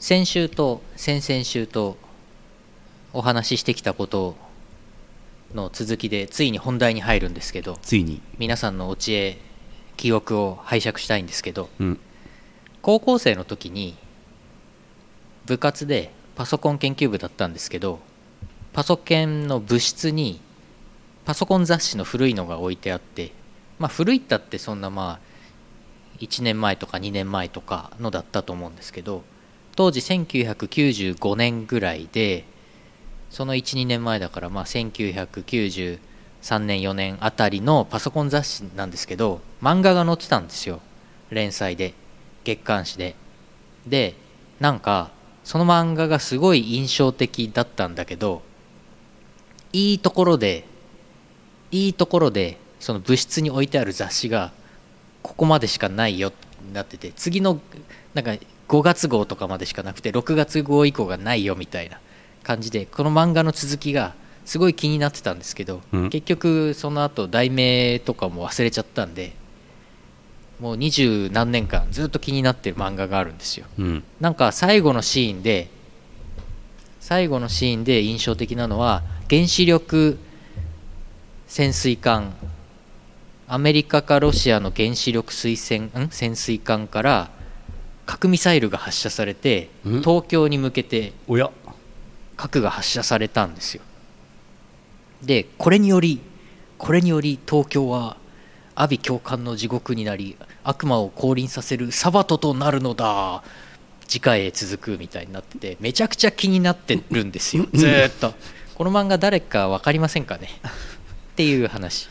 先週と先々週とお話ししてきたことの続きでついに本題に入るんですけどついに。皆さんのお知恵記憶を拝借したいんですけどうん。高校生の時に部活でパソコン研究部だったんですけどパソコンの部室にパソコン雑誌の古いのが置いてあってまあ古いったってそんなまあ1年前とか2年前とかのだったと思うんですけど当時1995年ぐらいでその12年前だからまあ1993年4年あたりのパソコン雑誌なんですけど漫画が載ってたんですよ。連載で。月刊誌で。でなんかその漫画がすごい印象的だったんだけどいいところでいいところでその部室に置いてある雑誌がここまでしかないよってなってて次のなんか5月号とかまでしかなくて6月号以降がないよみたいな感じでこの漫画の続きがすごい気になってたんですけど、うん。結局その後題名とかも忘れちゃったんでもう二十何年間ずっと気になってる漫画があるんですよ。うん。なんか最後のシーンで最後のシーンで印象的なのは原子力潜水艦アメリカかロシアの原子力水船ん？潜水艦から核ミサイルが発射されてん？東京に向けて核が発射されたんですよ。でこれによりこれにより東京は阿鼻教官の地獄になり悪魔を降臨させるサバトとなるのだ次回へ続くみたいになっててめちゃくちゃ気になってるんですよ。ずーっと。この漫画誰か分かりませんかね？っていう話。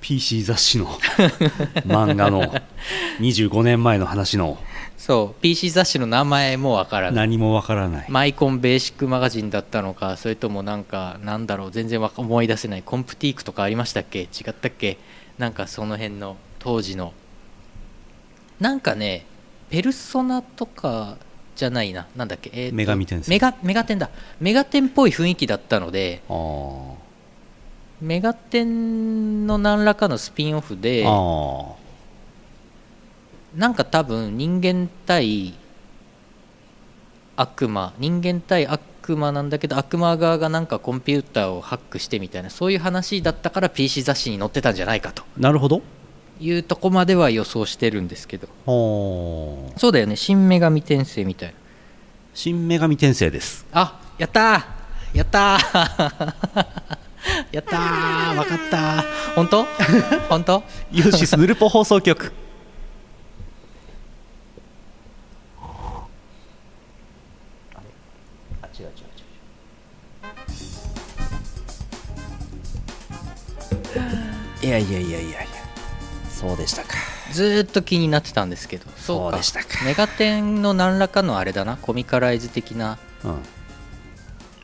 PC 雑誌の。漫画の。25年前の話のそう PC 雑誌の名前も分からない。何もわからない。マイコンベーシックマガジンだったのかそれともなんかなんだろう全然思い出せないコンプティークとかありましたっけ？違ったっけ？なんかその辺の当時の。なんかねペルソナとかじゃないな。なんだっけ、えーと女神転生メガメガテンだ。メガテンっぽい雰囲気だったのでメガテンの何らかのスピンオフでなんか多分人間対悪魔人間対悪魔なんだけど悪魔側がなんかコンピューターをハックしてみたいなそういう話だったから PC 雑誌に載ってたんじゃないかと。なるほど。いうとこまでは予想してるんですけど。そうだよね。新女神転生みたいな。新女神転生です。あやったー。やったー。やったー。分かったー。本当？本当？イオシスヌルポ放送局いやいやいやいや。いやそうでしたか。ずーっと気になってたんですけど。そうでしたか。メガテンの何らかのあれだな。コミカライズ的な。うん。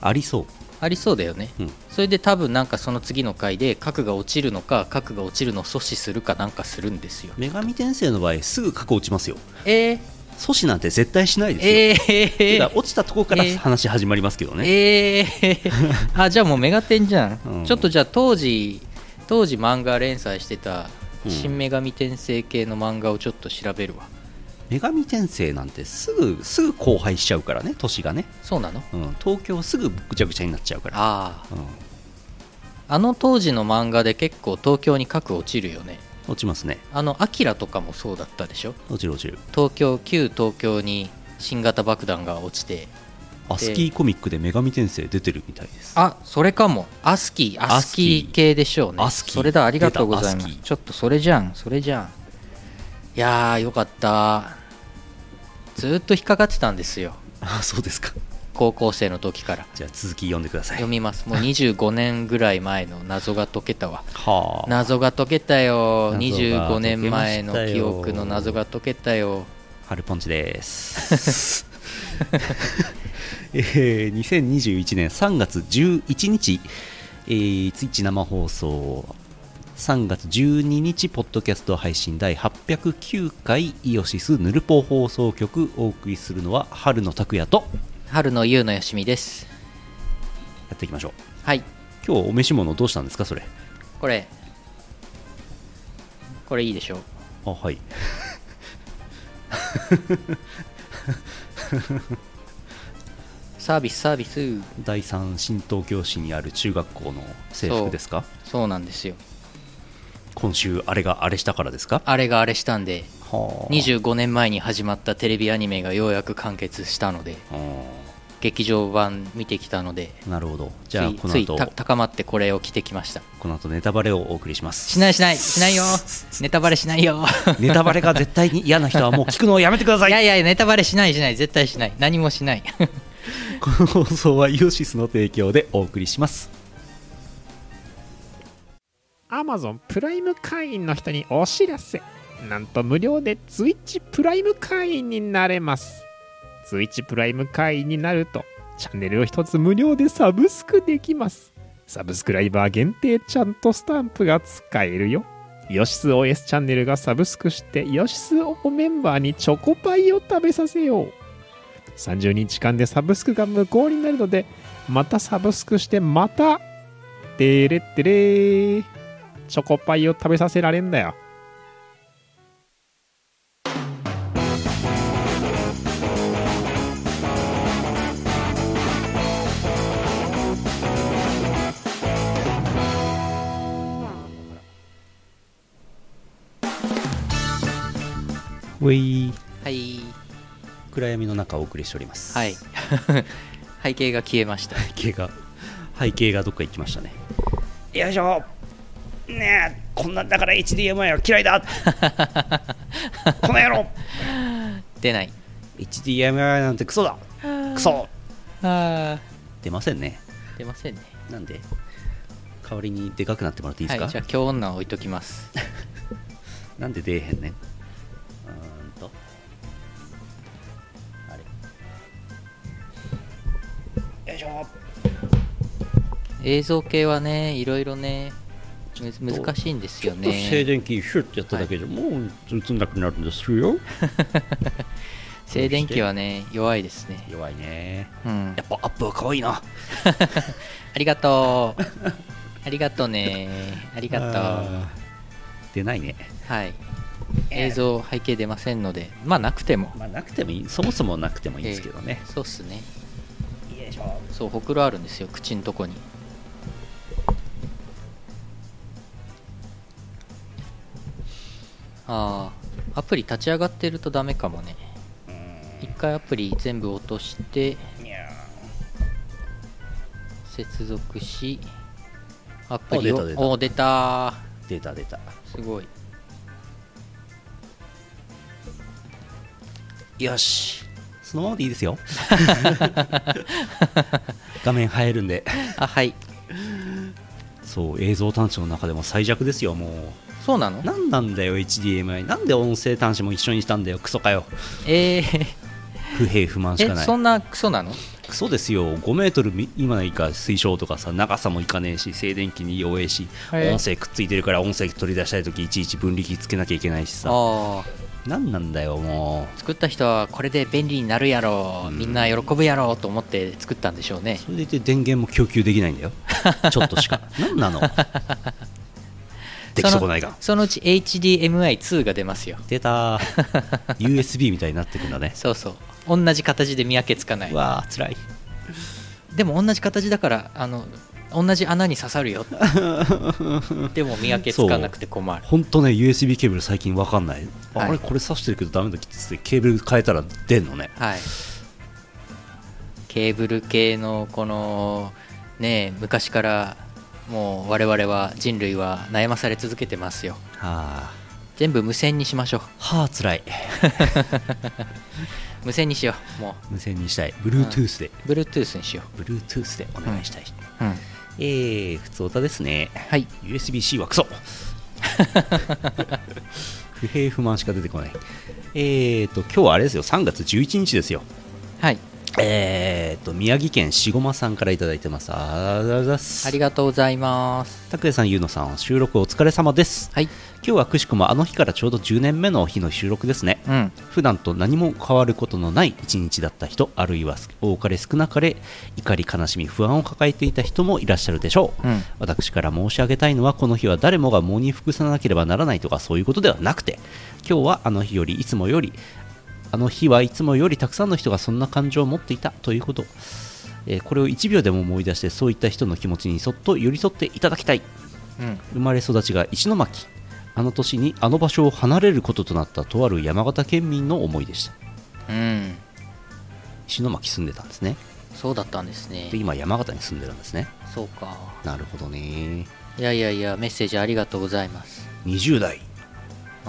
ありそう。ありそうだよね、うん。それで多分なんかその次の回で核が落ちるのか核が落ちるのを阻止するかなんかするんですよ。女神転生の場合すぐ過去落ちますよ。えー、阻止なんて絶対しないですよ、えー、てか落ちたとこからえー。話始まりますけどね、えー、あじゃあもうメガテンじゃん、うん。ちょっとじゃあ当時当時漫画連載してたうん。新女神転生系の漫画をちょっと調べるわ、女神転生なんてすぐすぐ荒廃しちゃうからね年がね、そうなの？うん、東京すぐぐちゃぐちゃになっちゃうから。ああ。うん、あの当時の漫画で結構東京に核落ちるよね。落ちますね。あのアキラとかもそうだったでしょ？落ちる落ちる。東京旧東京に新型爆弾が落ちてアスキーコミックで女神転生出てるみたいです。あそれかも。アスキーアスキー。系でしょうね。アスキー。それだありがとうございます。ちょっとそれじゃんそれじゃん。いやーよかった。ずーっと引っかかってたんですよ。あそうですか。高校生の時から。じゃあ続き読んでください。読みます。もう25年ぐらい前の謎が解けたわ。はあ。謎が解けたよ。25年前の記憶の謎が解けたよ。春ポンチです えー、2021年3月11日、えー、ツイッチ生放送3月12日ポッドキャスト配信第809回イオシスヌルポ放送局お送りするのは春の拓也と春の優のよしみです。やっていきましょう。はい。今日お召し物どうしたんですかそれ？これ。これいいでしょあはい サービスサービス。第三新東京市にある中学校の制服ですか？そう。なんですよ。今週あれがあれしたからですか？あれがあれしたんではあ。25年前に始まったテレビアニメがようやく完結したので。あ劇場版見てきたのでーなるほど。じゃあついついこの後。た高まってこれを着てきました。この後ネタバレをお送りします。しないしないしないよ。ネタバレしないよ。ネタバレが絶対に嫌な人はもう聞くのをやめてください。いやいやネタバレしないしない。絶対しない。何もしない。この放送はイオシスの提供でお送りします。アマゾンプライム会員の人にお知らせ。なんと無料で Twitch プライム会員になれます Twitch プライム会員になるとチャンネルを一つ無料でサブスクできます。サブスクライバー限定ちゃんとスタンプが使えるよ。ヨシス OS チャンネルがサブスクしてヨシスオメンバーにチョコパイを食べさせよう。30日間でサブスクが無効になるのでまたサブスクしてまたてれってれチョコパイを食べさせられんだよ。ウェイはい。暗闇の中お送りしております。はい。背景が消えました。背景が背景がどっか行きましたね。よいしょ。ねえこんなんだから HDMI は嫌いだ。この野郎。出ない。HDMI なんてクソだ。クソ。あ出ませんね。出ませんね。なんで？代わりにでかくなってもらっていいですか、はいじゃあ今日女置いときます。なんで出えへんねん映像系はねいろいろねむ難しいんですよちょっと静ね電気シュッてやっただけで、もう映んなくなるんですよ。静電気はね弱いですね。弱いね。うん。やっぱアップは可愛いな。ありがとう。ありがとうね。ありがとう。出ないね。はい。映像背景出ませんのでまあなくても。まあなくてもいい。そもそもなくてもいいんですけどね、そうっすね。よいしょ。そうほくろあるんですよ。口んとこにああアプリ立ち上がってるとダメかもね。一回アプリ全部落として接続しアプリをお出た。出た出た。すごい。よし。そのままでいいですよ。画面映えるんで。あはいそう映像端子の中でも最弱ですよもう。そうなの？何なんだよ HDMI なんで音声端子も一緒にしたんだよクソかよ。えー、不平不満しかない。えそんなクソなの？クソですよ。5メートルみ今以下推奨とかさ長さもいかねえし静電気に弱いし音声くっついてるから音声取り出したい時いちいち分離器つけなきゃいけないしさ何なんだよも作った人はこれで便利になるやろう。みんな喜ぶやろうと思って作ったんでしょうね。うそれでいて電源も供給できないんだよ。ちょっとしか。何なの？でき損ないが。そのうち HDMI2 が出ますよ。出た。USB みたいになってくんだね。そうそう。同じ形で見分けつかない。うわーつらい。でも同じ形だからあの同じ穴に刺さるよ。でも見分けつかなくて困る。ほんとね USB ケーブル最近わかんない、あはい。あれこれ挿してるけどダメだっつってケーブル変えたら出んのね。はい。ケーブル系のこのね昔からもう我々は人類は悩まされ続けてますよ。はあ。全部無線にしましょう。はあつらい。無線にしようも無線にしたい。Bluetooth で、う Bluetooth にしよ Bluetooth でお願いしたい、う、うん、えー、普通歌ですね。はい。USB-C はクソ。不平不満しか出てこない。えーと今日はあれですよ。3月11日ですよ。はいえーと宮城県しごまさんからいただいてますありがとうございますありがとうございます拓也さん、ゆうのさん、収録お疲れ様です。はい今日はくしくもあの日からちょうど10年目の日の収録ですね。うん普段と何も変わることのない一日だった人、あるいは多かれ少なかれ怒り、悲しみ、不安を抱えていた人もいらっしゃるでしょう。うん私から申し上げたいのは、この日は誰もが喪に服さなければならないとかそういうことではなくて、今日はあの日よりいつもよりあの日はいつもよりたくさんの人がそんな感情を持っていたということ、えーこれを1秒でも思い出してそういった人の気持ちにそっと寄り添っていただきたい。うん。生まれ育ちが石巻。あの年にあの場所を離れることとなったとある山形県民の思いでした。うん。石巻住んでたんですね。そうだったんですね。で今山形に住んでるんですね。そうか。なるほどね。いやいやいやメッセージありがとうございます。20代。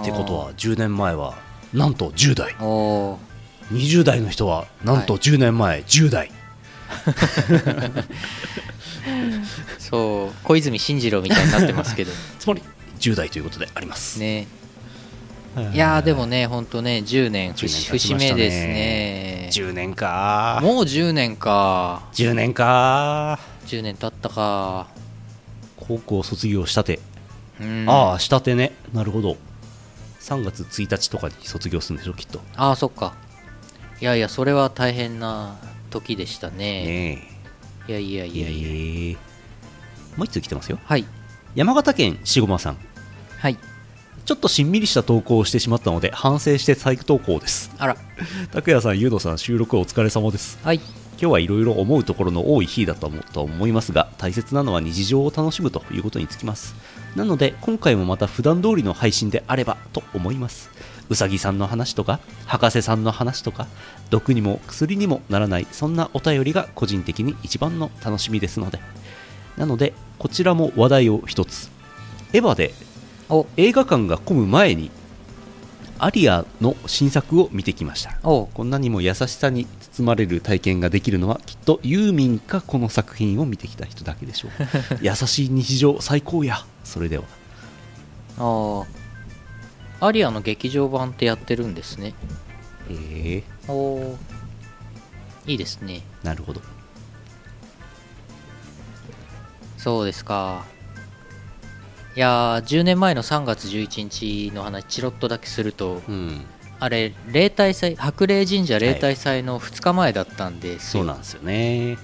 ってことは10年前はなんと10代おお20代の人はなんとは10年前10代、そう小泉進次郎みたいになってますけど。つまり10代ということであります、ね。はい。やーでもねほんとね10年10年節目ですね。10年か。もう10年か。10年か。10年経ったか。高校卒業したて、うん。ああしたてね。なるほど3月1日とかに卒業するんでしょきっと。ああそっか。いやいやそれは大変な時でしたね。ねいやいやえいや。いやもう一通来てますよ。はい。山形県しごまさん。はい。ちょっとしんみりした投稿をしてしまったので反省して再投稿です。あら。拓也さん、ゆうのさん、収録お疲れ様です。はい。今日はいろいろ思うところの多い日だと思うと思いますが、大切なのは日常を楽しむということにつきます。なので、今回もまた普段通りの配信であればと思います。うさぎさんの話とか、博士さんの話とか、毒にも薬にもならない、そんなお便りが個人的に一番の楽しみですので。なので、こちらも話題を一つ。エヴァでお映画館が混む前に、アリアの新作を見てきました。おこんなにも優しさに包まれる体験ができるのはきっとユーミンかこの作品を見てきた人だけでしょう。優しい日常最高や。それでは。ああアリアの劇場版ってやってるんですね。ええ。おおいいですね。なるほど。そうですかいやー10年前の3月11日の話チロッとだけするとうん。あれ例大祭白麗神社例大祭の2日前だったんですよ、そうなんですよね。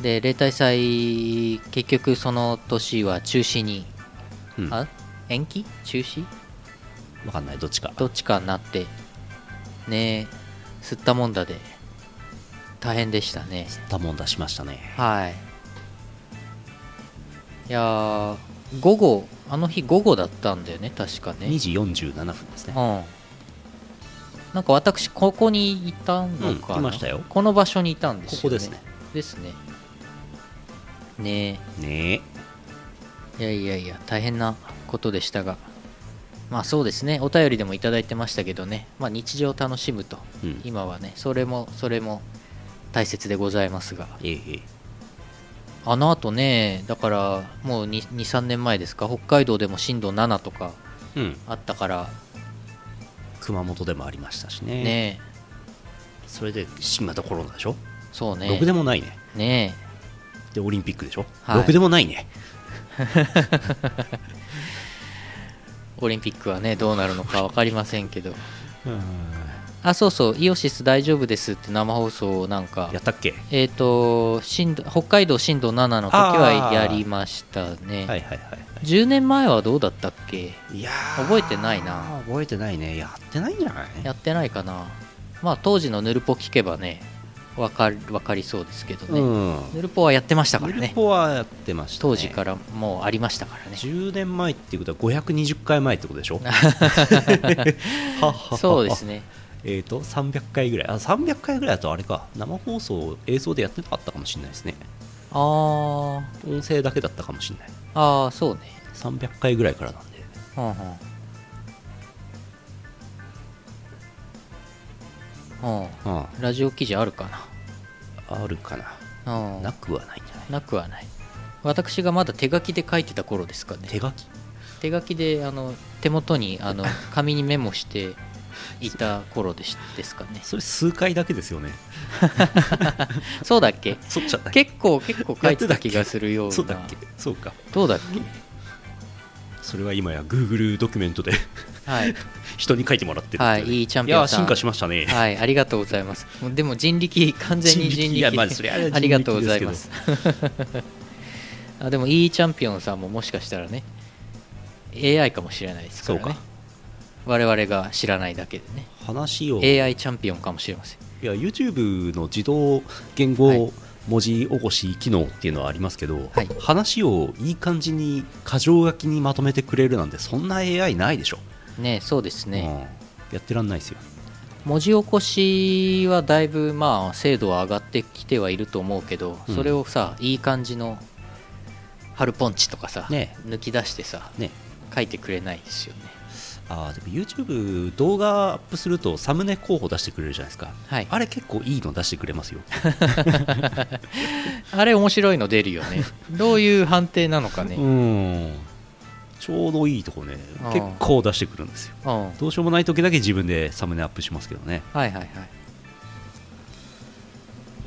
で例大祭結局その年は中止に、うん。あ延期？中止？わかんない。どっちか。どっちかになってねえ吸ったもんだで大変でしたね。たもんだしましたね。はい。いやー午後あの日午後だったんだよね確かね。2時47分ですね。うん。なんか私ここにいたのかな、うんいましたよ。この場所にいたんですよ、ね、ここですね。ですね。ねねえ。いやいやいや大変なことでしたが。まあそうですね。お便りでもいただいてましたけどね、まあ、日常を楽しむと。えうん。今はねそれもそれも大切でございますが。ええええあのあとねだからもう23年前ですか？北海道でも震度7とかうん。あったから。熊本でもありましたしね。ね。それで新型コロナでしょ、そうね。ろくでもないね。ね。でオリンピックでしょ、はい。ろくでもないね。オリンピックはねどうなるのか分かりませんけど あそうそうイオシス大丈夫ですって生放送をなんか。やったっけ？えっ、と震度北海道震度7の時はやりましたね、はいはいはい10年前はどうだったっけ？いや覚えてないな。覚えてないね。やってないんじゃない？やってないかな。まあ当時のヌルポ聞けばね分かる分かりそうですけどね、うん。ヌルポはやってましたからヌルねポはやってました、ね、当時からもうありましたからね。10年前っていうことは520回前ってことでしょ？ははは。そうですねえっ、と300回ぐらい。あ300回ぐらいだとあれか。生放送映像でやってなかったかもしれないですね。あー。音声だけだったかもしれない。あーそうね。300回ぐらいからなんで。はんはんうんうんラジオ記事あるかあるかな。なうんなくはないんじゃない？なくはない。私がまだ手書きで書いてた頃ですかね。手書き？手書きであの手元にあの 紙にメモしていた頃でしですかね。それ数回だけですよね。そうだっけ？そっちゃったっけ？結構結構書いてた気がするような。そうだっけ？そうか。どうだっそれは今や Google ドキュメントでけはい、人に書いてもらってるはい、いいチャンピオンさん。進化しましたね、はい、ありがとうございます。でも人力、完全に人力。いやまあそれは人力ありがとうございます。あでも、いいチャンピオンさんももしかしたらね、AI かもしれないですからね。我々が知らないだけでね。話を。AI チャンピオンかもしれません。いや YouTube の自動言はい。語文字起こし機能っていうのはありますけど、はい。話をいい感じに箇条書きにまとめてくれるなんてそんな AI ないでしょ、ねそうですね、うん。やってらんないですよ。文字起こしはだいぶまあ精度は上がってきてはいると思うけど、うん。それをさいい感じの春ポンチとかさ、ね。抜き出してさね。書いてくれないですよねあーでも YouTube 動画アップするとサムネ候補出してくれるじゃないですか。はい。あれ結構いいの出してくれますよ。あれ面白いの出るよね。どういう判定なのかね。うん。ちょうどいいとこね。結構出してくるんですよ。どうしようもない時だけ自分でサムネアップしますけどね。はいはい。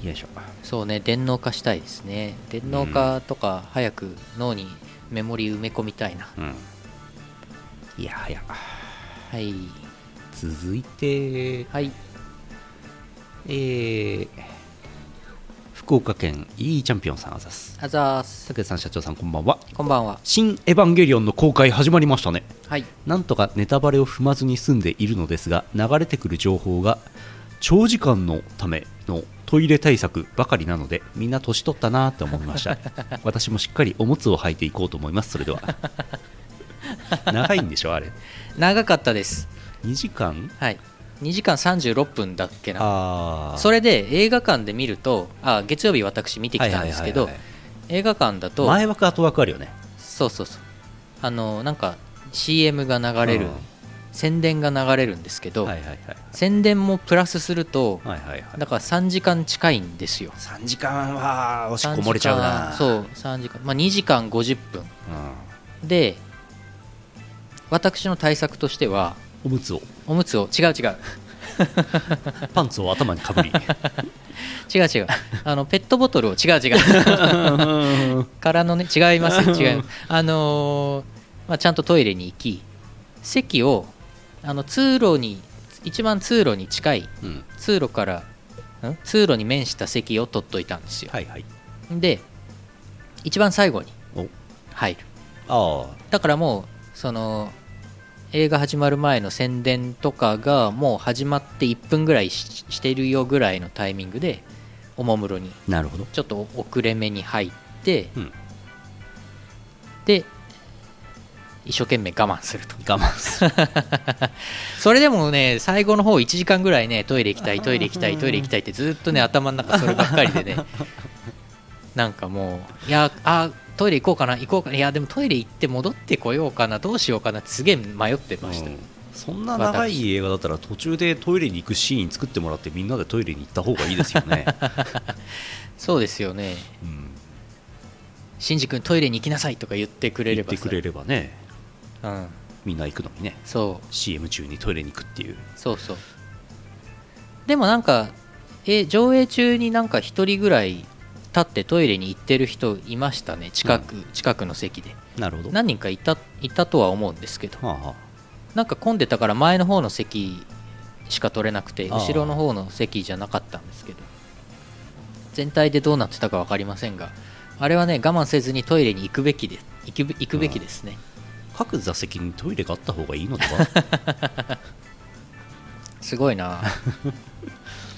よいしょ。そうね。電脳化したいですね。電脳化とか早く脳にメモリ埋め込みたいな、うんいやはや。はい。続いて。はい。えー福岡県いいチャンピオンさんあざす。あざーす。竹さん社長さんこんばんは。こんばんは。新エヴァンゲリオンの公開始まりましたね。はい。なんとかネタバレを踏まずに済んでいるのですが流れてくる情報が長時間のためのトイレ対策ばかりなのでみんな年取ったなって思いました。私もしっかりおむつを履いていこうと思いますそれでは 長いんでしょあれ。長かったです。2時間？はい。2時間36分だっけな。それで映画館で見るとあ月曜日私見てきたんですけど映画館だと前枠後枠あるよね。そうそうそう。あのなんか CM が流れる、うん。宣伝が流れるんですけど、宣伝もプラスするとはいはいはい。だから3時間近いんですよ。3時間はおしっ3こ漏れちゃうな。そう3時間まあ2時間50分。うん。で私の対策としてはおむつを。おむつを。違う違う。パンツを頭にかぶり。違う違う。あのペットボトルを。違う違う。からのね違いますよ。違います。あのーまあ、ちゃんとトイレに行き席をあの通路に一番通路に近いうん。通路からん？通路に面した席を取っといたんですよ、はいはい。で一番最後にお。入る。あ。だからもうその映画始まる前の宣伝とかがもう始まって1分ぐらいししてるよぐらいのタイミングでおもむろにあなるほど。ちょっと遅れめに入って、うん。で一生懸命我慢すると。我慢する。それでもね最後の方1時間ぐらいねトイレ行きたいトイレ行きたいトイレ行きたいってずっとね頭の中そればっかりでね。なんかもういやあトイレ行こうかな行こうかないやでもトイレ行って戻ってこようかなどうしようかなすげえ迷ってました、うん。そんな長い映画だったら途中でトイレに行くシーン作ってもらってみんなでトイレに行った方がいいですよね、そうですよね。うん、新次君トイレに行きなさいとか言ってくれればさ。言ってくれればね。うん、みんな行くのにね。そう。CM 中にトイレに行くっていう。そうそう。でもなんかえ上映中になんか1人ぐらい立ってトイレに行ってる人いましたね。近く、近くの席で。なるほど。何人かいたいたとは思うんですけど。はあはなんか混んでたから前の方の席しか取れなくてああ。後ろの方の席じゃなかったんですけど。全体でどうなってたか分かりませんがあれはね我慢せずにトイレに行くべきで行くべ行くべきですね。あ各座席にトイレがあった方がいいのでは？すごいな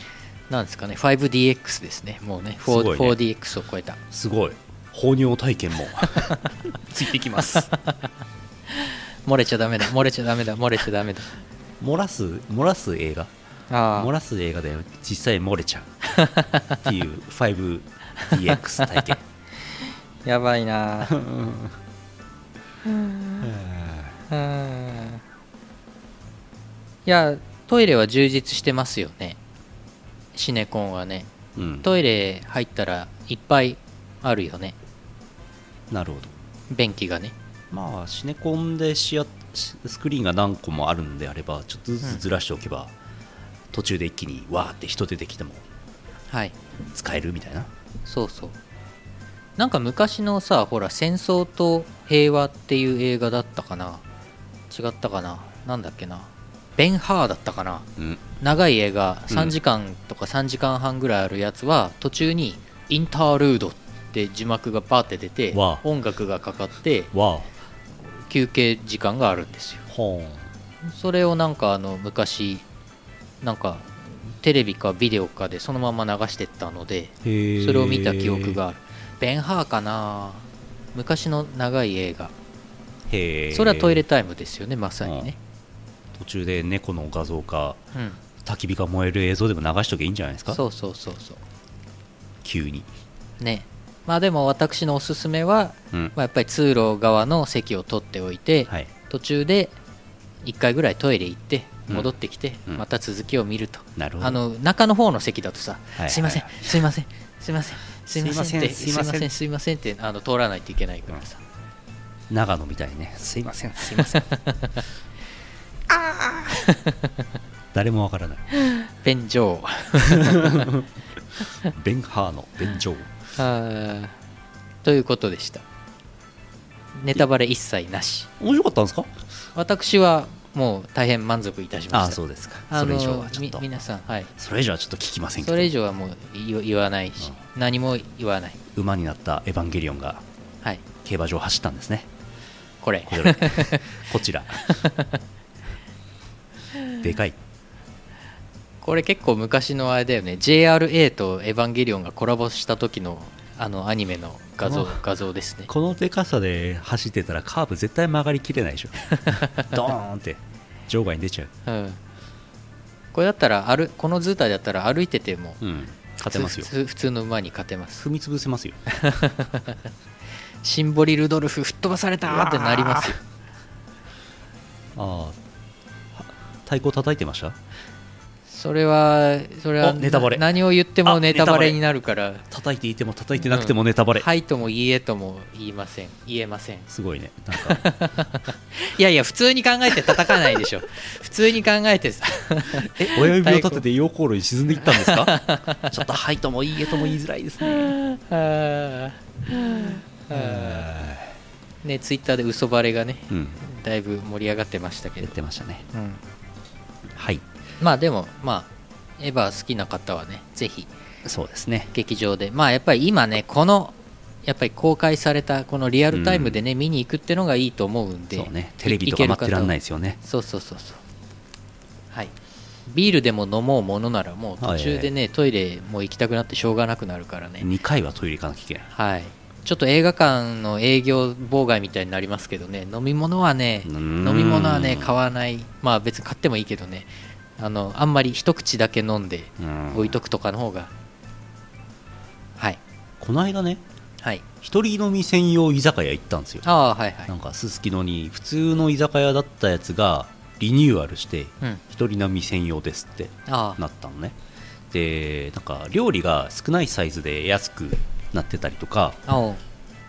なんですかね 5DX ですね。もうねすごいね。4DX を超えた。すごい。放尿体験も。ついてきます。漏れちゃダメだ。漏れちゃダメだ。漏れちゃダメだ。漏らす漏らす映画？あ漏らす映画で実際漏れちゃう。っていう 5DX 体験。やばいな。いやトイレは充実してますよねシネコンはねうん。トイレ入ったらいっぱいあるよね。なるほど。便器がね。まあシネコンでシアスクリーンが何個もあるんであればちょっとずつずらしておけば、途中で一気にわーって人出てきてもはい。使えるみたいな。そうそう。なんか昔のさほら戦争と平和っていう映画だったかな？違ったかな？なんだっけな？ベン・ハーだったかな。うん。長い映画うん。3時間とか3時間半ぐらいあるやつは途中にインタールードって字幕がパーって出て音楽がかかってわ休憩時間があるんですよ。それをなんかあの昔なんかテレビかビデオかでそのまま流してったのでそれを見た記憶がある。ベン・ハーかな。昔の長い映画。それはトイレタイムですよねまさにね途中で猫の画像かうん。焚き火が燃える映像でも流しとけばいいんじゃないですか？そうそうそうそ急に。うね。まあでも私のおすすめは、うん。まあ、やっぱり通路側の席を取っておいて、はい。途中で1回ぐらいトイレ行ってうん。戻ってきて、うん。また続きを見ると、なるほど。あの中の方の席だとさ、はいすいませんすいませんすいませんすいませんってすいませんすいません。すいませんってあの通らないといけないからさ、長野みたいにね。すいませんすいません 誰もわからない。便所 ベンハーの便所あーということでした。ネタバレ一切なし。面白かったんですか？私はもう大変満足いたしました。ああそうですか。それ以上はちょっと。み皆さんはい。それ以上はちょっと聞きませんけど。それ以上はもう言言わないし、何も言わない。馬になったエヴァンゲリオンがはい。競馬場を走ったんですね。これ。これ こちらでかい。これ結構昔のあれだよね。JRA とエヴァンゲリオンがコラボした時のあのアニメの画像あ画像ですね。このでかさで走ってたらカーブ絶対曲がりきれないでしょ。ドーンって場外に出ちゃう。うん。これだったら歩この図体だったら歩いててもうん。勝てますよ。普通の馬に勝てます。踏み潰せますよ。シンボリ・ルドルフ吹っ飛ばされたーってなりますよ。ああは太鼓叩いてました？それはそれはおネタバレ。な何を言ってもあネタバレレになるから。叩いていても叩いてなくてもネタバレ、はいともいいえとも言いません。言えません。すごいね。なんか。いやいや普通に考えて叩かないでしょ。普通に考えてさ。え親指を立てて溶鉱炉に沈んでいったんですか？ちょっとはいともいいえとも言いづらいですね。ねツイッターで嘘バレがねうん。だいぶ盛り上がってましたけやどってましたね。うんはい。まあでもまあエヴァ好きな方はねぜひ。そうですね。劇場で。まあやっぱり今ねこのやっぱり公開されたこのリアルタイムでね、見に行くってのがいいと思うんで。そうね。テレビとか待ってらんないいですよね。そうそうそうそう。はい。ビールでも飲もうものならもう途中でね、トイレも行きたくなってしょうがなくなるからね。2回はトイレ行かなきゃいけない。はいちょっと映画館の営業妨害みたいになりますけどね。飲み物はね飲み物はね買わない。まあ別に買ってもいいけどね。あのあんまり一口だけ飲んでうん。置いとくとかの方が。はい。この間ねはい。一人飲み専用居酒屋行ったんですよ。ああはいはい。なんかすすきのに普通の居酒屋だったやつがリニューアルしてうん。一人飲み専用ですってなったのね。でなんか料理が少ないサイズで安くなってたりとか、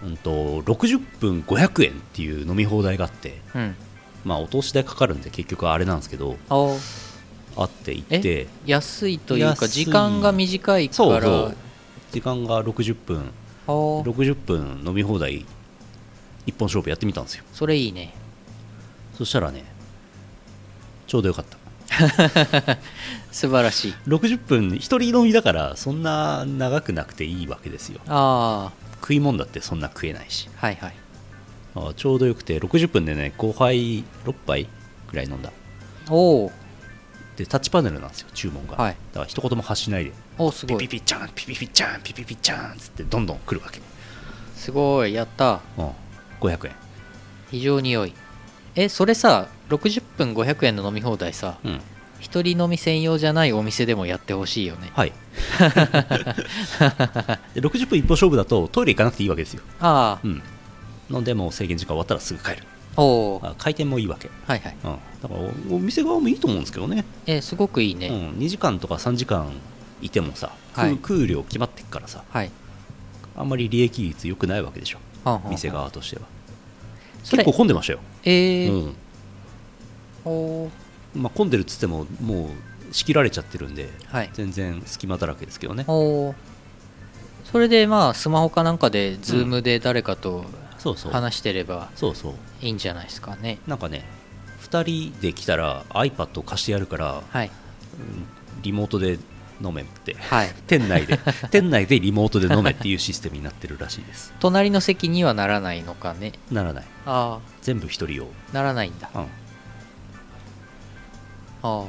うん、と60分500円っていう飲み放題があってうん。まあお通し代かかるんで結局あれなんですけどあって行って安いというか時間が短いから。時間が60分。あお。60分飲み放題一本勝負やってみたんですよ。それいいね。そしたらねちょうどよかった 素晴らしい。60分一人飲みだからそんな長くなくていいわけですよ。あ食い物だってそんな食えないし。あはいはい。あちょうどよくて60分でね5杯6杯ぐらい飲んだ。おお。でタッチパネルなんですよ注文が、はい。だから一言も発しないで。おすごい。ピピピチャンピピピチャンピピピチャンっつってどんどん来るわけ、すごいやった。うん、500円。非常に良い。えそれさ60分500円の飲み放題さうん。一人飲み専用じゃないお店でもやってほしいよね。はい。で60分一歩勝負だとトイレ行かなくていいわけですよ。あうん。のでもう制限時間終わったらすぐ帰る。あお回転もいいわけ、はいはい。うん、だからおお店側もいいと思うんですけどね。えすごくいいね、うん、2時間とか3時間いてもさ、はい。量決まってっからさはい。あんまり利益率良くないわけでしょ。はんはんはん店側としては。それ結構混んでましたよ、えー。うんまあ、混んでるっつってももう仕切られちゃってるんではい。全然隙間だらけですけどね。それでまあスマホかなんかでズームで誰かとそうそう。話してればそうそう。いいんじゃないですかね。なんかね2人で来たら iPad を貸してやるから、はい。うんリモートで飲めって。はい。店内で。店内でリモートで飲めっていうシステムになってるらしいです。隣の席にはならないのかね。ならない。あ全部1人用、あならないんだ。うん、は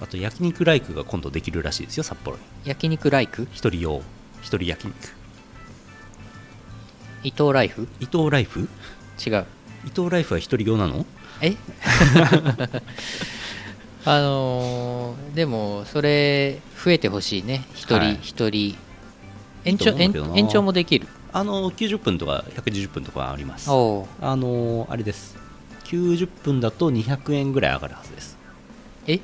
あ。あと焼肉ライクが今度できるらしいですよ札幌に。焼肉ライク？一人用。一人焼肉。伊藤ライフ？伊藤ライフ？違う。伊藤ライフは一人用なの？え？あのーでもそれ増えてほしいね。一はい。人一人。延いいと長延思うけどな。延長もできる？あの90分とか120分とかあります。おおあのあれです。90分だと200円ぐらい上がるはずですえ？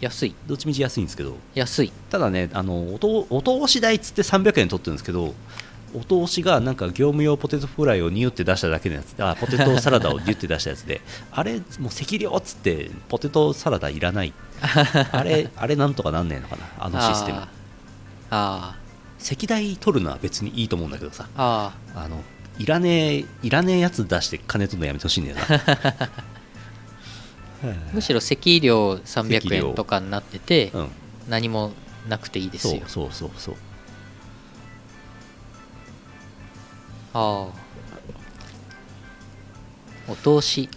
安い。どっちみち安いんですけど。安い。ただねあのおとお通し代っつって300円取ってるんですけどお通しがなんか業務用ポテトフライをニュって出しただけのやつあポテトサラダをニュって出したやつで あれもう適量っつってポテトサラダいらない。あれあれなんとかなんねえのかなあのシステム。あー。あ席代取るのは別にいいと思うんだけどさ。ー。ああのいらねえいらねえやつ出して金取るのやめてほしいんだよな。ー むしろ席料300席料円とかになってて、うん。何もなくていいですよ。そうそうそうそう。ああ。お通し。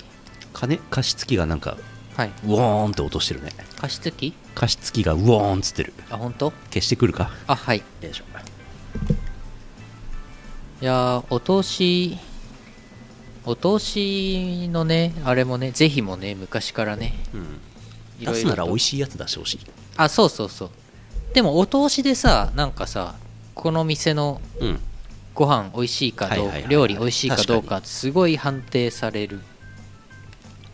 金加湿器がなんかはい。ウォーンって落としてるね。加湿器加湿器がウォーンっつってる。あ本当？消してくるか？あはい。よいしょ。いやーお通しお通しのねあれもね是非もね昔からねうん。出すなら美味しいやつ出してほしいあそうそうそう。でもお通しでさなんかさこの店のうん。ご飯美味しいかどうか料理美味しいかどうかすごい判定される。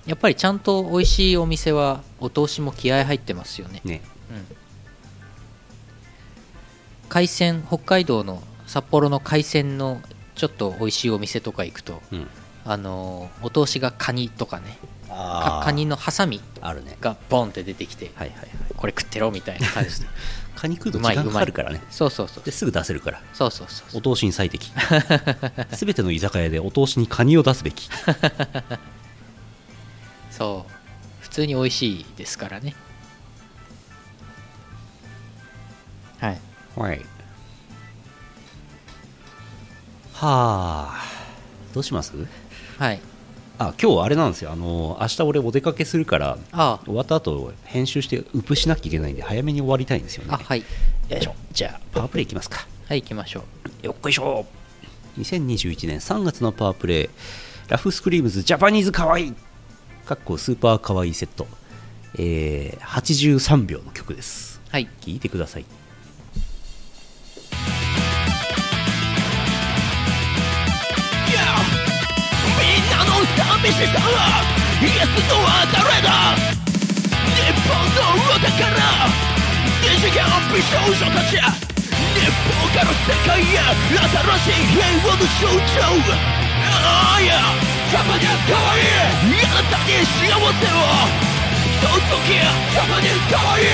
やっぱりちゃんと美味しいお店はお通しも気合入ってますよね。ね。うん。海鮮北海道の札幌の海鮮のちょっと美味しいお店とか行くとうんあのーお通しがカニとかね。カニのハサミあるね。がボンって出てきてはいはいはい。これ食ってろみたいな感じで。カニ食うとうまい時間かかるからね。そうそうそうですぐ出せるから。そうそうそうお通しに最適。すべての居酒屋でお通しにカニを出すべき。そう。普通に美味しいですからね。はい。はい。はあ。どうします？はい。あ今日あれなんですよ。あの明日俺お出かけするからあ終わった後編集してウプしなきゃいけないんで早めに終わりたいんですよね。あはい。よいしょ。じゃあパワープレイいきますか。はい行きましょう。よっこいしょ。2021年3月のパワープレイ。ラフスクリームズジャパニーズかわいい。かっこスーパーかわいいセット。えー、83秒の曲です。はい。聴いてくださいの寂しさは癒すのは誰だ。日本のお宝二次元美少女たち日本から世界へ新しい平和の象徴。ああいやジャパニーズかわい。いあなたに幸せを。その時ジャパニーズかわいい。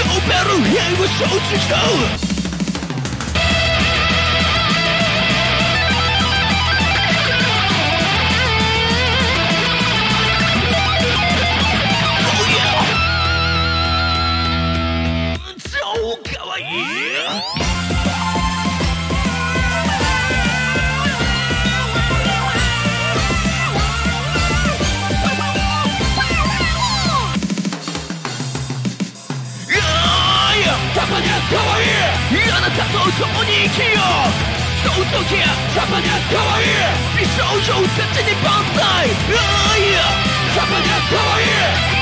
ノーベル平和賞受賞。かわいいあなたと共に生きよう!その時ジャパニーズかわいい美少女たちに万歳あーいや!ジャパニーズかわいい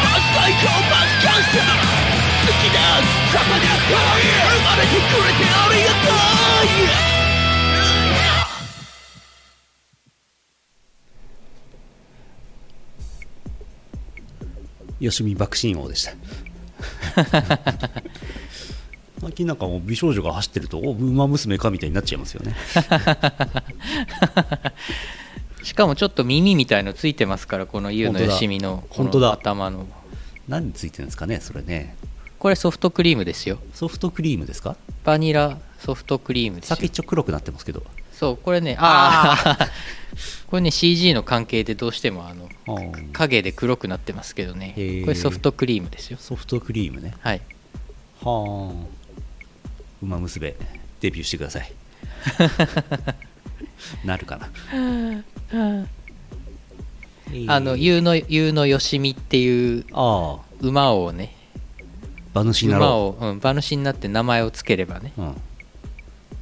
マジ最高マジ感謝好きですジャパニーズかわいい生まれてくれてありがとう吉見爆心王でした 最近なんかもう美少女が走ってるとお馬娘かみたいになっちゃいますよね。しかもちょっと耳みたいのついてますからこの優のよしみのこの本当だ。頭の何についてるんですかねそれね。ここれソフトクリームですよ。ソフトクリームですか？バニラソフトクリームですよ。先っちょ黒くなってますけど。そうこれねああ これね CG の関係でどうしてもあの影で黒くなってますけどね。これソフトクリームですよ。ソフトクリームね。はい。はあ馬娘デビューしてください。なるかな。あの優の優のよしみっていうあ馬をね。馬主になろ馬を、うん、馬主になって名前をつければね。う、うん、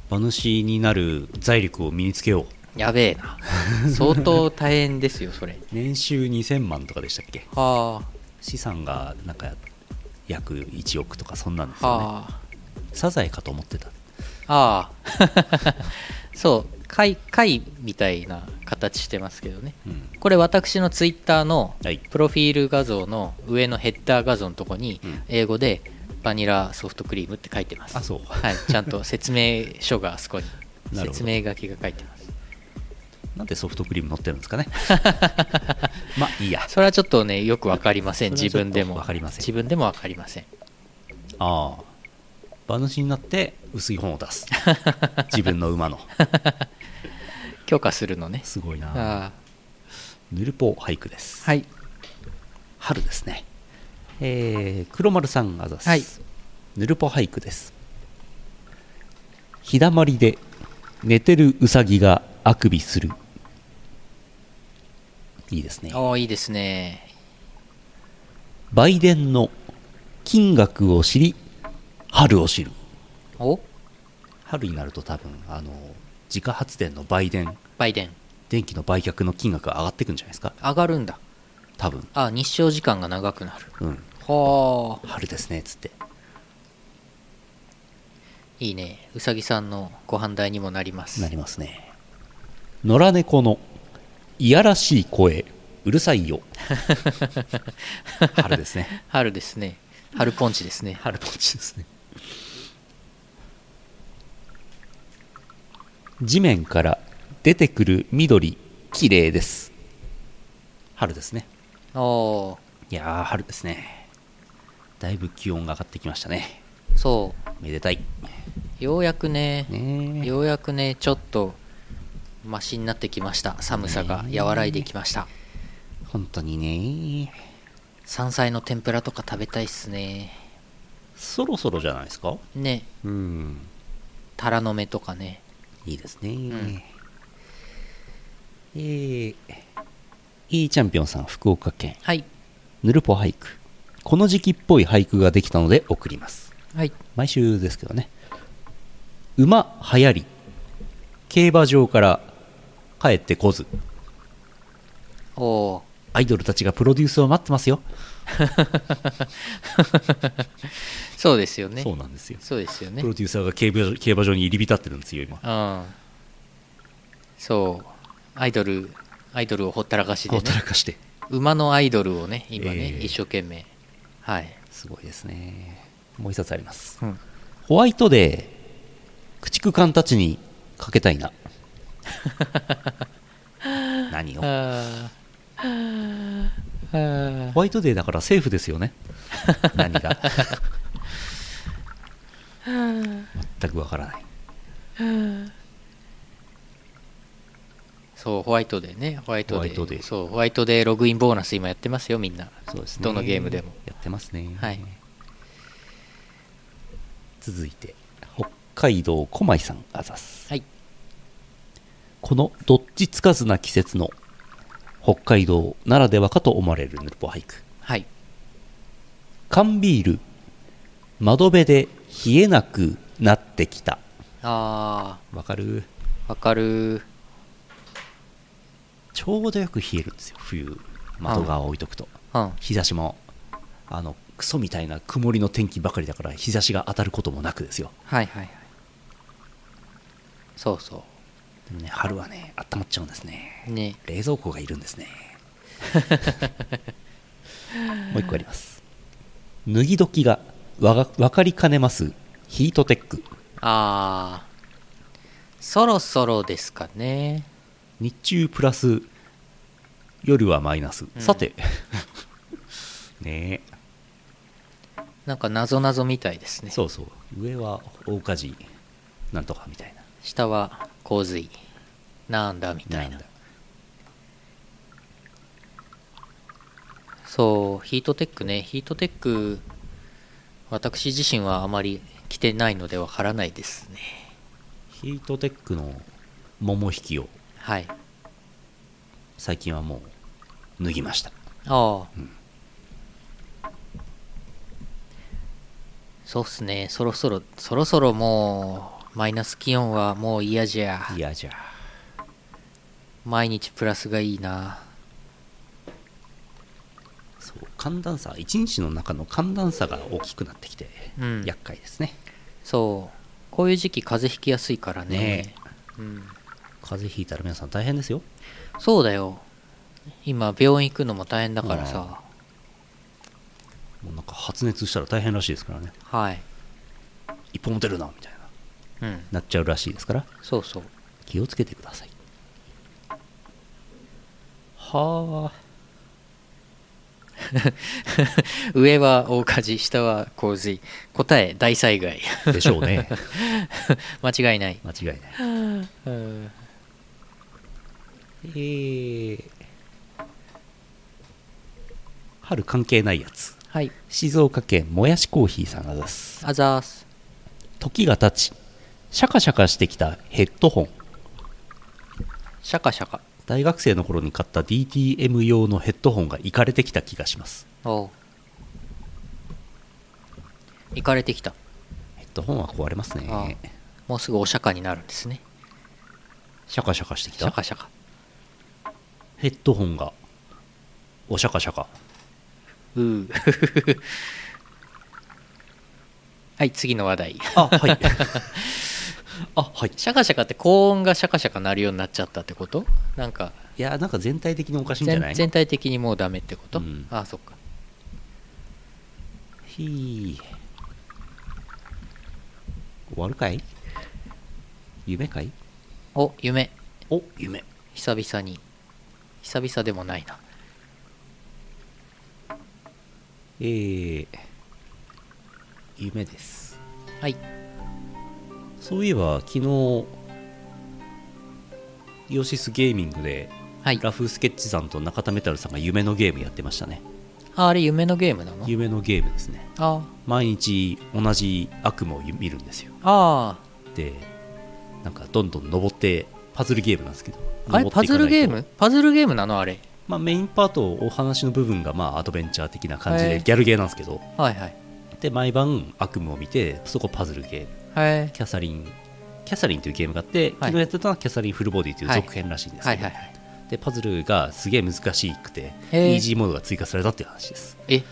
馬主になる財力を身につけよう。やべえな。相当大変ですよそれ。年収2000万とかでしたっけ？は資産がなんか約1億とかそんなんですあよね。はあサザエかと思ってた。ああ。そう貝貝みたいな形してますけどね。うん。これ私のツイッターのはい。プロフィール画像の上のヘッダー画像のとこにうん。英語でバニラソフトクリームって書いてます。あそう。はい、ちゃんと説明書があそこに 説明書きが書いてます。なんでソフトクリーム乗ってるんですかね。まあいいや。それはちょっとねよく分かりません。自分でも。わかりません。自分でも分かりません。ああ馬主になって薄い本を出す。自分の馬の。許可するのね。すごいな。あヌルポ俳句です。あはい。春ですね。えー、黒丸さんあざす、はい。ヌルポ俳句です。日だまりで寝てるうさぎがあくびする。いいですね。おーいいですね。売電の金額を知り春を知る。お？春になると多分あの自家発電の売電。バイデン電気の売却の金額が上がっていくんじゃないですか？上がるんだ。多分。あ日照時間が長くなる。うん。はあ。春ですねっつって。いいね。うさぎさんのご飯代にもなります。なりますね。野良猫のいやらしい声うるさいよ。春ですね。春ですね。春ポンチですね。春ポンチですね地面から出てくる緑綺麗です。春ですね。おー。いやー春ですね。だいぶ気温が上がってきましたね。そめでたい。うようやくね。ようやくねちょっとマシになってきました。寒さが和らいできました。本当にね。山菜の天ぷらとか食べたいっすね。そろそろじゃないですか？ね。うん。タラの芽とかねいいですね、ん。えー、いいチャンピオンさん福岡県。はい。ヌルポ俳句。この時期っぽい俳句ができたので送ります。はい。毎週ですけどね。馬はやり。競馬場から帰ってこず。おおアイドルたちがプロデュースを待ってますよ、そうですよね。そうなんですよ。そうですよね。プロデューサーが競馬場競馬場に入り浸ってるんですよ今。うん。そう。アイドルアイドルをほったらかしでほねったらかして。馬のアイドルをね今ね、ええ。一生懸命。はい、すごいですね。もう一冊あります。うん、ホワイトデー駆逐艦たちにかけたいな。何を？あーあー ホワイトデーだからセーフですよね。何が。全くわからない。そうホワイトデーね。ホワイトデー。ホワイトデー。そうホワイトデーログインボーナス今やってますよみんなそうですね。どのゲームでも。やってますね。はい。続いて北海道狛江さんあざす。はい。このどっちつかずな季節の北海道ならではかと思われるヌルポ俳句。はい。缶ビール窓辺で冷えなくなってきた。あわかる？ーわかる。ちょうどよく冷えるんですよ冬。窓側を置いと。くとうん。日差しもあのクソみたいな曇りの天気ばかりだから日差しが当たることもなくですよ。はいはいはい。そうそでもね春はね温まっちゃうんですね。うね。冷蔵庫がいるんですね。もう一個あります。脱ぎ時がわが分かりかねますヒートテック。あー。そろそろですかね。日中プラス夜はマイナス、ん。さて。ね。なんか謎謎みたいですね。えそうそう。上は大火事なんとかみたいな。下は洪水。なんだみたいな。そうヒートテックね。ヒートテック私自身はあまり着てないのでわからないですね。ヒートテックの桃引きをはい。最近はもう脱ぎました。ああ、そうっすね。そろそろそろそろもうマイナス気温はもう嫌じゃ。いやじゃ。あ毎日プラスがいいな。そう寒暖差一日の中の寒暖差が大きくなってきて、うん。厄介ですね。そう。こういう時期風邪ひきやすいからね。ねうん、風邪ひいたら皆さん大変ですよ。そうだよ。今病院行くのも大変だからさ。もうなんか発熱したら大変らしいですからね。はい。一本も出るなみたいな。うんなっちゃうらしいですから。そうそう。気をつけてください。はあ。上は大火事下は洪水。答え大災害。でしょうね。間違いない。間違いない。うん。えー、春関係ないやつ。はい。静岡県もやしコーヒーさんがです。あざーす。時が経ちシャカシャカしてきたヘッドホン。シャカシャカ。大学生の頃に買った DTM 用のヘッドホンがいかれてきた気がします。おう。行かれてきた。ヘッドホンは壊れますね。ああ。もうすぐお釈迦になるんですね。シャカシャカしてきた？シャカシャカ。ヘッドホンがおシャカシャカうー。はい次の話題。あはい あはい。シャカシャカって高音がシャカシャカ鳴るようになっちゃったってこと？なんか。いやなんか全体的におかしいんじゃない？全全体的にもうダメってこと、うん。ああそっか。ひー。終わるかい？夢かい？お夢。お夢。久々に。久々でもないな。えー、夢です。はいそういえば昨日イオシスゲーミングではい。ラフスケッチさんと中田メタルさんが夢のゲームやってましたね。ああれ夢のゲームなの？夢のゲームですね。あ毎日同じ悪夢を見るんですよ。あでなんかどんどん登ってパズルゲームなんですけど。ああれパズルゲーム？パズルゲームなのあれ？まあ、メインパートお話の部分がまあアドベンチャー的な感じでギャルゲーなんですけど。はいはい。で毎晩悪夢を見てそこパズルゲームはい。キャサリンキャサリンというゲームがあって、はい。昨日やってたのはキャサリンフルボディという続編らしいんですけど、でパズルがすげえ難しくてイージーモードが追加されたっていう話です。え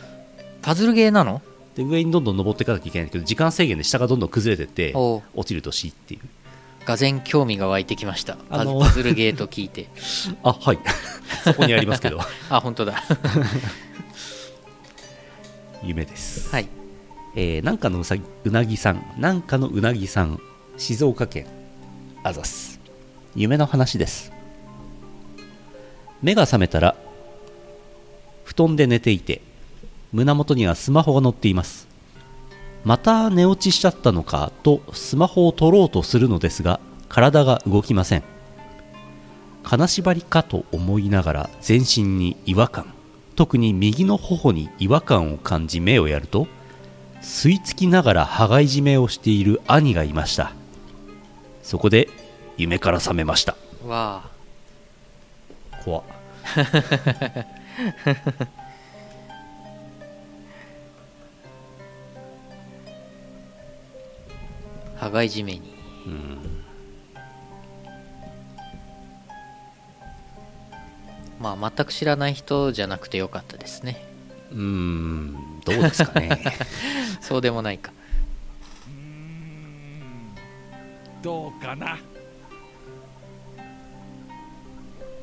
パズルゲーなの？で上にどんどん登っていかなきゃいけないんだけど時間制限で下がどんどん崩れてって落ちると死っていう。がぜ興味が湧いてきました。パズルゲーと聞いて。あはい。そこにありますけど。あ本当だ。夢です、はいえーなんかのうさぎうなぎさんなんかのうなぎさん静岡県あざす。夢の話です。目が覚めたら布団で寝ていて胸元にはスマホが乗っています。また寝落ちしちゃったのかとスマホを取ろうとするのですが体が動きません。金縛りかと思いながら全身に違和感。特に右の頬に違和感を感じ目をやると吸い付きながら羽交い締めをしている兄がいました。そこで夢から覚めました。わあ。羽交い締めに。まあ全く知らない人じゃなくてよかったですねうーん。どうですかね。そうでもないか。どうかな。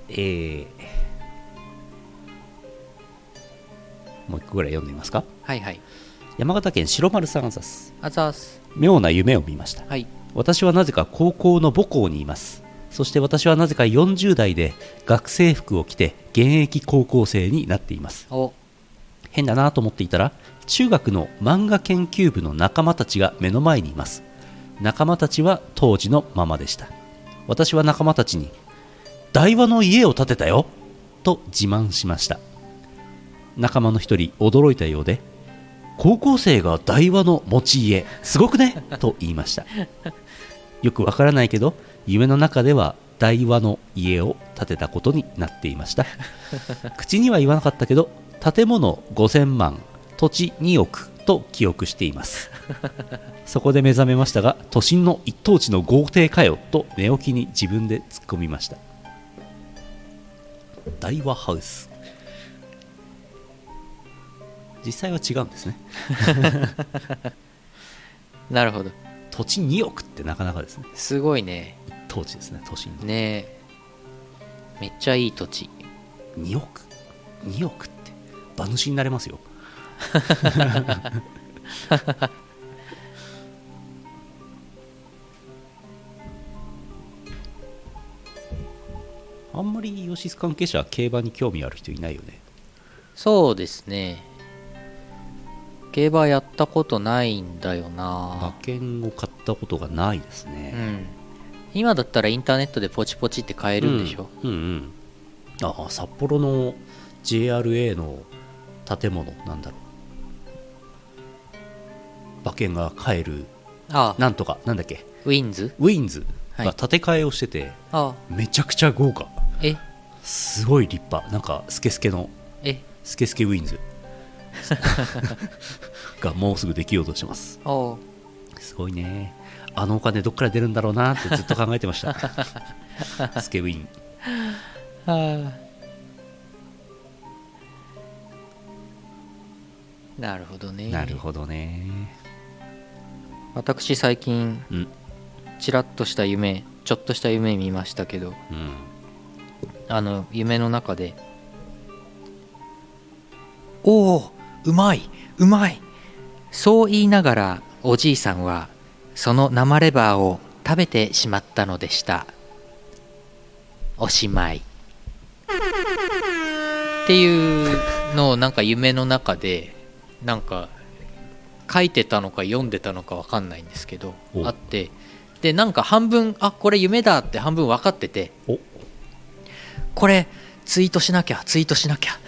えー、もう一個ぐらい読んでみますか。はいはい。山形県白丸さんあざす。あざーす。妙な夢を見ました。はい。私はなぜか高校の母校にいます。そして私はなぜか40代で学生服を着て現役高校生になっています。お変だなと思っていたら中学の漫画研究部の仲間たちが目の前にいます。仲間たちは当時のままでした。私は仲間たちに台話の家を建てたよと自慢しました。仲間の一人驚いたようで高校生が台話の持ち家すごくね？と言いました。よくわからないけど夢の中では台話の家を建てたことになっていました。口には言わなかったけど建物5000万土地2億と記憶しています。そこで目覚めましたが都心の一等地の豪邸かよと寝起きに自分で突っ込みました。大和ハウス。実際は違うんですね。なるほど。土地2億ってなかなかですね。すごいね。一等地ですね都心でねえ。めっちゃいい土地。2億？2億って馬主になれますよ。あんまりイオシス関係者は競馬に興味ある人いないよね。そうですね。競馬やったことないんだよ馬な券を買ったことがないですうね、ん。今だったらインターネットでポチポチって買えるんでしょ、うん、うんうん。ああ札幌の JRA の建物なんだろう。馬券が買えるああ。なんとかなんだっけ？ウィンズ？ウィンズはい。が建て替えをしてて、ああ。めちゃくちゃ豪華。え？すごい立派。なんかスケスケのえ？スケスケウィンズ。がもうすぐできようとしてます。あ。すごいね。あのお金どっから出るんだろうなってずっと考えてました。スケウィン。ああなるほどね。なるほどね。私最近うん。ちらっとした夢ちょっとした夢見ましたけどうん。あの夢の中で「おおうまいうまい!」そう言いながらおじいさんはその生レバーを食べてしまったのでした。おしまい。っていうのをなんか夢の中でなんか書いてたのか読んでたのか分かんないんですけどお。あって。でなんか半分あこれ夢だって半分分かっててお。これツイートしなきゃツイートしなきゃ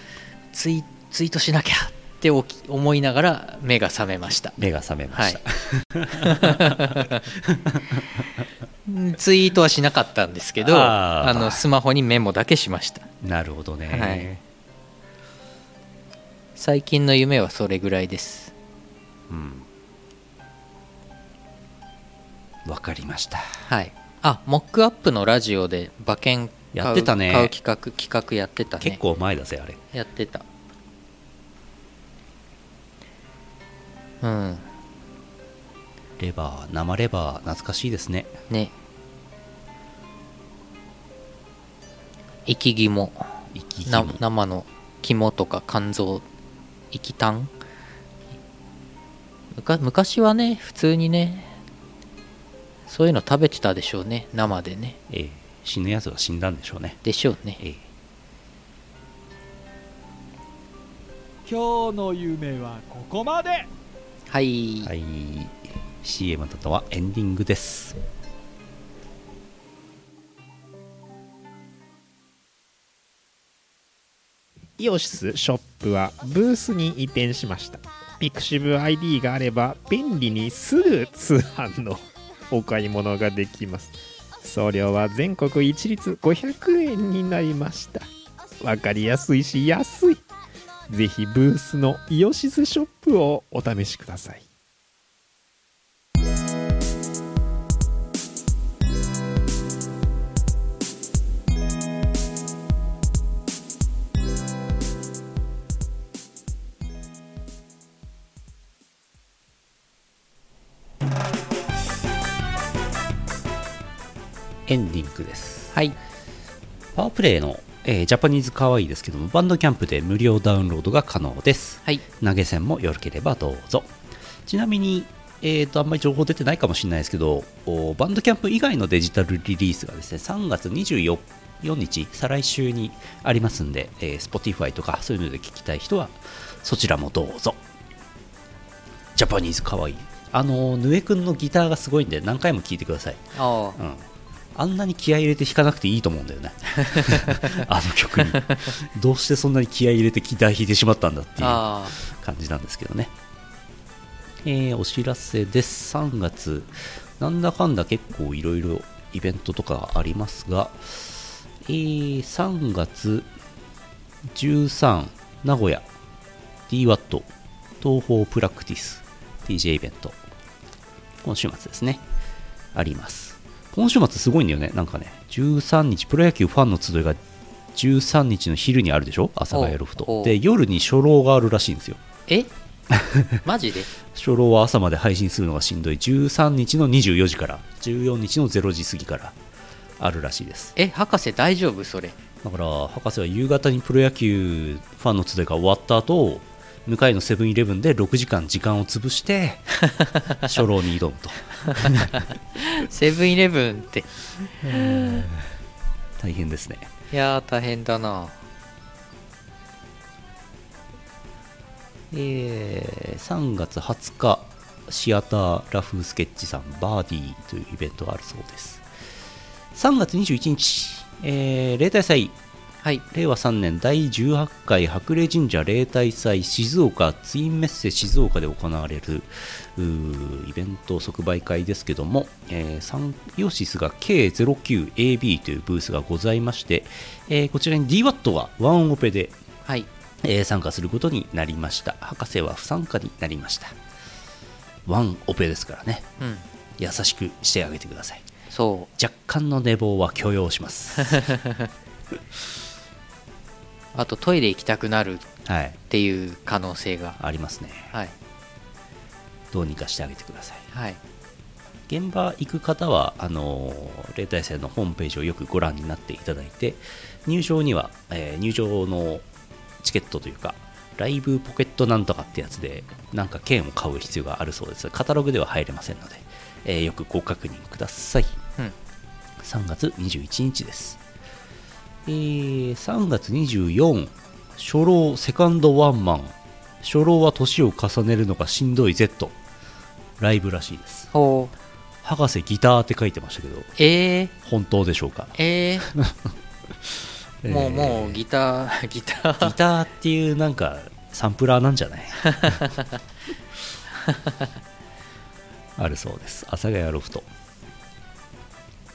ツイツイートしなきゃっておき思いながら目が覚めました。目が覚めまはした、い。う んツイートはしなかったんですけどあのスマホにメモだけしました。なるほどね、はい最近の夢はそれぐらいです。うん。わかりました。はい。あモックアップのラジオで馬券やってたね。買う企画企画やってたね。結構前だぜあれ。やってた。うん。レバー生レバー懐かしいですね。ね。生き肝。生の肝とか肝臓生きたん？むか昔はね普通にねそういうの食べてたでしょうね生でね。ええ死ぬやつは死んだんでしょうね。でしょうね。ええ。今日の夢はここまで。はい、はい。CM ととはエンディングです。イオシスショップはブースに移転しました。ピクシブ ID があれば便利にすぐ通販のお買い物ができます。送料は全国一律500円になりました。わかりやすいし安い。ぜひブースのイオシスショップをお試しください。エンディングです。はい。パワープレイの、えージャパニーズ可愛いですけどもバンドキャンプで無料ダウンロードが可能です。はい。投げ銭もよろければどうぞ。ちなみにえー、とあんまり情報出てないかもしれないですけどおバンドキャンプ以外のデジタルリリースがですね3月24 4日再来週にありますんで、えー Spotify とかそういうので聞きたい人はそちらもどうぞ。ジャパニーズ可愛いあのヌエ君のギターがすごいんで何回も聴いてください。あうん、あんなに気合い入れて弾かなくていいと思うんだよね。あの曲に。どうしてそんなに気合い入れてギター弾いてしまったんだっていうあ感じなんですけどね。えーお知らせです。3月なんだかんだ結構いろいろイベントとかありますが、えー3月13名古屋。DWAT 東方プラクティス。TJ イベント。今週末ですね。あります今週末すごいんだよねなんかね。13日プロ野球ファンの集いが13日の昼にあるでしょ？阿佐ヶ谷ロフト。で夜に初老があるらしいんですよ。え？マジで？初老は朝まで配信するのがしんどい。13日の24時から14日の0時過ぎからあるらしいです。え博士大丈夫それ？だから博士は夕方にプロ野球ファンの集いが終わった後向かいのセブンイレブンで6時間時間を潰して 初老に挑むと。セブンイレブンって。大変ですね。いやー大変だな。え。ー3月20日シアターラフスケッチさんバーディーというイベントがあるそうです。3月21日、えー例大祭はい。令和3年第18回白麗神社例大祭静岡ツインメッセ静岡で行われるイベント即売会ですけども、えーサンイオシスが K09AB というブースがございまして、えーこちらに DWAT がワンオペで、はい。えー参加することになりました。博士は不参加になりました。ワンオペですからね。うん。優しくしてあげてください。そ若干の寝坊は許容します。う あとトイレ行きたくなるっはい。ていう可能性が。ありますね。はい。どうにかしてあげてください。はい。現場行く方はあのー例大祭のホームページをよくご覧になっていただいて入場には、えー入場のチケットというかライブポケットなんとかってやつでなんか券を買う必要があるそうです。カタログでは入れませんので、えーよくご確認ください。うん。3月21日です、えー3月24初老セカンドワンマン。初老は年を重ねるのがしんどい Z ライブらしいです。ほう。博士ギターって書いてましたけどえー、本当でしょうか、えー、もうえーもうギターギター。ギターっていうなんかサンプラーなんじゃない？あるそうです。阿佐ヶ谷ロフト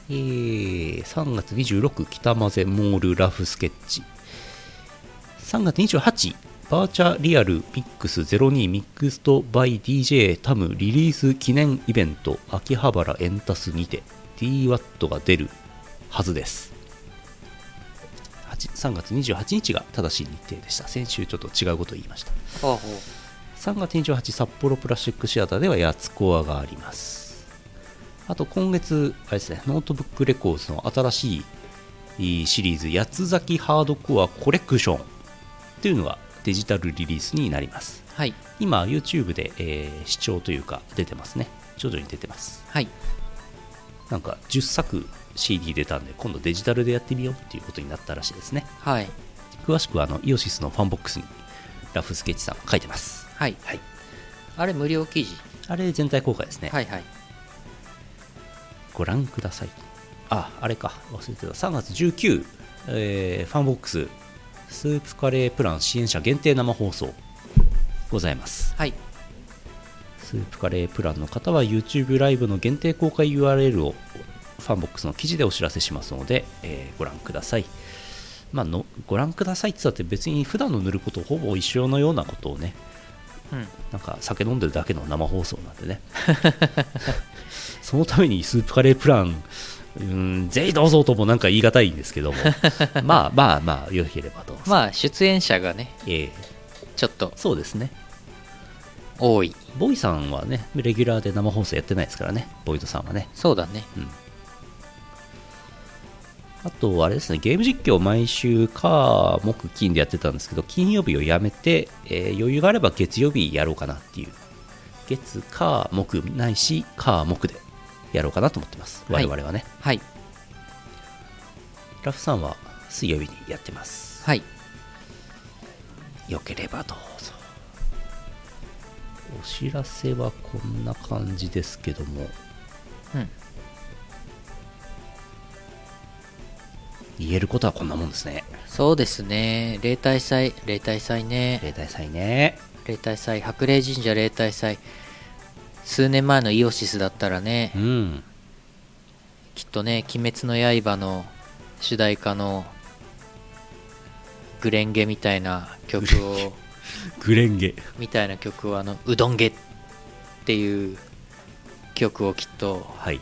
えー、3月26北混ぜモールラフスケッチ。3月28バーチャリアルミックス02ミックストバイ DJ タムリリース記念イベント秋葉原エンタスにて DWAT が出るはずです。8 3月28日が正しい日程でした。先週ちょっと違うことを言いました。ほうほ3月28札幌プラスチックシアターではやつコアがありますあと今月あれですね Notebook Records の新しいシリーズ八つ咲きハードコアコレクションというのがデジタルリリースになります。うはい。今 YouTube で、えー視聴というか出てますね。徐々に出てます。はい。なんか10作 CD 出たんで今度デジタルでやってみようっていうことになったらしいですね。はい。詳しくはあの IOSYS の FANBOX に RoughSketch さん書いてますはいはいああれ無料記事あれ全体公開ですね、はいはいご覧ください。ああれか。忘れてた。3月19、えーファンボックススープカレープラン支援者限定生放送。ございます。はい。スープカレープランの方は YouTube ライブの限定公開 URL をファンボックスの記事でお知らせしますので、えーご覧ください。まあの、ご覧くださいって言ったって別に普段のぬるぽとほぼ一緒のようなことをね、うんなんか酒飲んでるだけの生放送なんでね。そのためにスープカレープラン、うん、ぜひどうぞともなんか言い難いんですけども、まあまあまあ、よければどうぞ。まあ出演者がねええちょっとそうですね。多いボイさんはね、レギュラーで生放送やってないですからね、ボイドさんはね。そうだねあと、あれですね、ゲーム実況毎週、火、木、金でやってたんですけど、金曜日をやめて、えー余裕があれば月曜日やろうかなっていう。月、火、木ないし、火、木でやろうかなと思ってます。はい我々はね。はいラフさんは水曜日にやってます。はいよければどうぞ。お知らせはこんな感じですけども、うん言えることはこんなもんですね。そうですね。例大祭。例大祭ね。例大祭ね。例大祭。白麗神社例大祭。数年前のイオシスだったらね。うん。きっとね「鬼滅の刃」の主題歌のグレンゲみたいな曲を グレンゲ。みたいな曲をあのうどんげっていう曲をきっとはい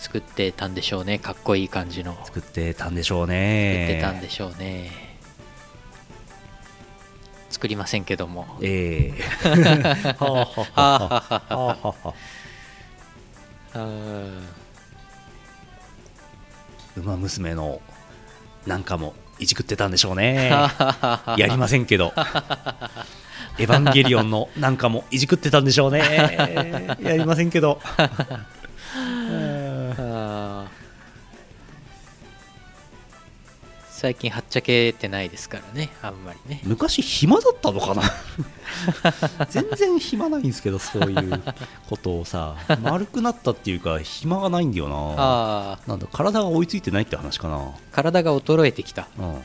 作ってたんでしょうね。かっこいい感じの。作作ってたんでしょうっねてたんでしょうね。作りませんけども。ええ。はあはあはあはあはあは。あうん馬娘のなんかもいじくってたんでしょうね。やりませんけど。エヴァンゲリオンのなんかもいじくってたんでしょうね。やりませんけど 最近はっちゃけてないですからねあんまりね。昔暇だったのかな？全然暇ないんですけどそういうことをさ。丸くなったっていうか暇がないんだよな。なんだ体が追いついてないって話かな。体が衰えてきた。うん。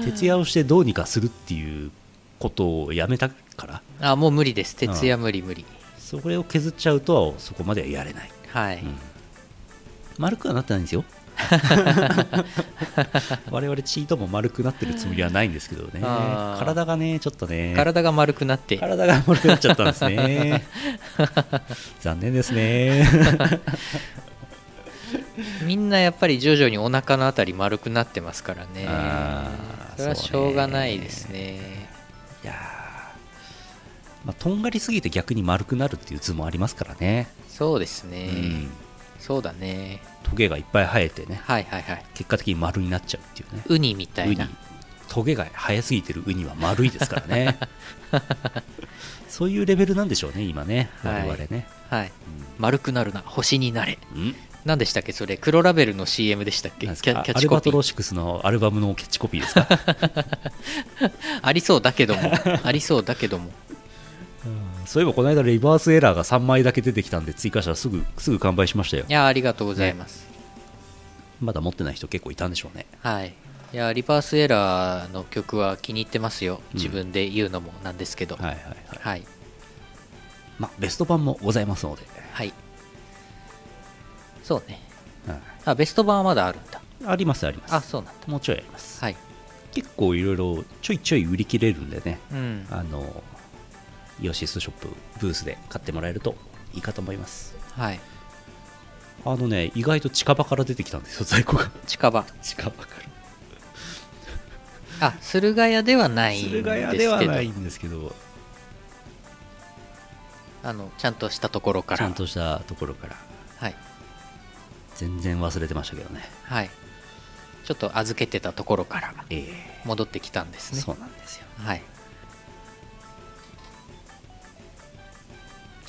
徹夜をしてどうにかするっていうことをやめたから？あもう無理です。徹夜無理無理。それを削っちゃうとそこまではやれない。はい、ん。丸くはなってないんですよ 我々チートも丸くなってるつもりはないんですけどね。体がねちょっとね。体が丸くなって。体が丸くなっちゃったんですね。残念ですね。みんなやっぱり徐々にお腹のあたり丸くなってますからね。それはしょうがないですね。いやー。まあ、とんがりすぎて逆に丸くなるっていう図もありますからね、そうですね、うんそうだね。トゲがいっぱい生えてね。はいはいはい。結果的に丸になっちゃうっていうね。ウニみたいな。トゲが生えすぎてるウニは丸いですからね。そういうレベルなんでしょうね今ね。はい我々ね、はい、丸くなるな。星になれ。うん。何でしたっけそれ？黒ラベルの CM でしたっけ？キャッチコピー。バトロシクスのアルバムのキャッチコピーですか？ありそうだけども。ありそうだけどもそういえばこの間リバースエラーが3枚だけ出てきたんで追加したらすぐすぐ完売しましたよ。いやありがとうございます、まだ持ってない人結構いたんでしょうね。はい。いやリバースエラーの曲は気に入ってますよ。うん。自分で言うのもなんですけど、はいはいはい。はい。まあベスト版もございますので、はい。そうね。はいあベスト版はまだあるんだ。ありますあります。あそうなんだ。もうちょいあります。はい。結構いろいろちょいちょい売り切れるんでね。うん。あのイオシスショップブースで買ってもらえるといいかと思います。はい。あのね意外と近場から出てきたんですよ在庫が。近場。近場から。あ駿河屋ではないんですけど。駿河屋ではないんですけど。あのちゃんとしたところから。ちゃんとしたところから。はい。全然忘れてましたけどね。はい。ちょっと預けてたところからええ。戻ってきたんですね。そうなんですよ。はい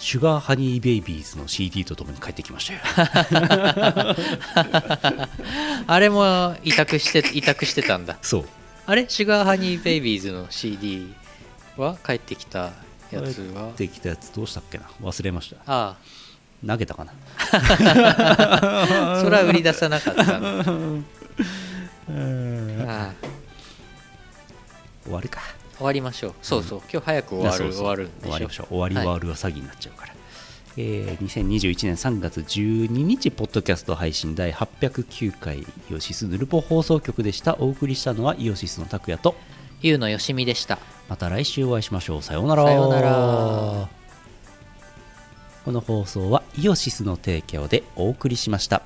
シュガーハニーベイビーズの CD とともに帰ってきましたよ。あれも委託して委託してたんだ。そう。あれ？シュガーハニーベイビーズの CD は帰ってきたやつは？帰ってきたやつどうしたっけな？忘れました。あ投げたかな？あ それは売り出さなかった。ん。あ。終わるか終わりましょう。そうそう、今日早く終わる終わるんでしょ。終わりましょう。終わりはい。終わるは詐欺になっちゃうから、えー2021年3月12日ポッドキャスト配信第809回イオシスヌルポ放送局でした。お送りしたのはイオシスの拓也とゆうのよしみでした。また来週お会いしましょう。さようなら。さようなら。この放送はイオシスの提供でお送りしました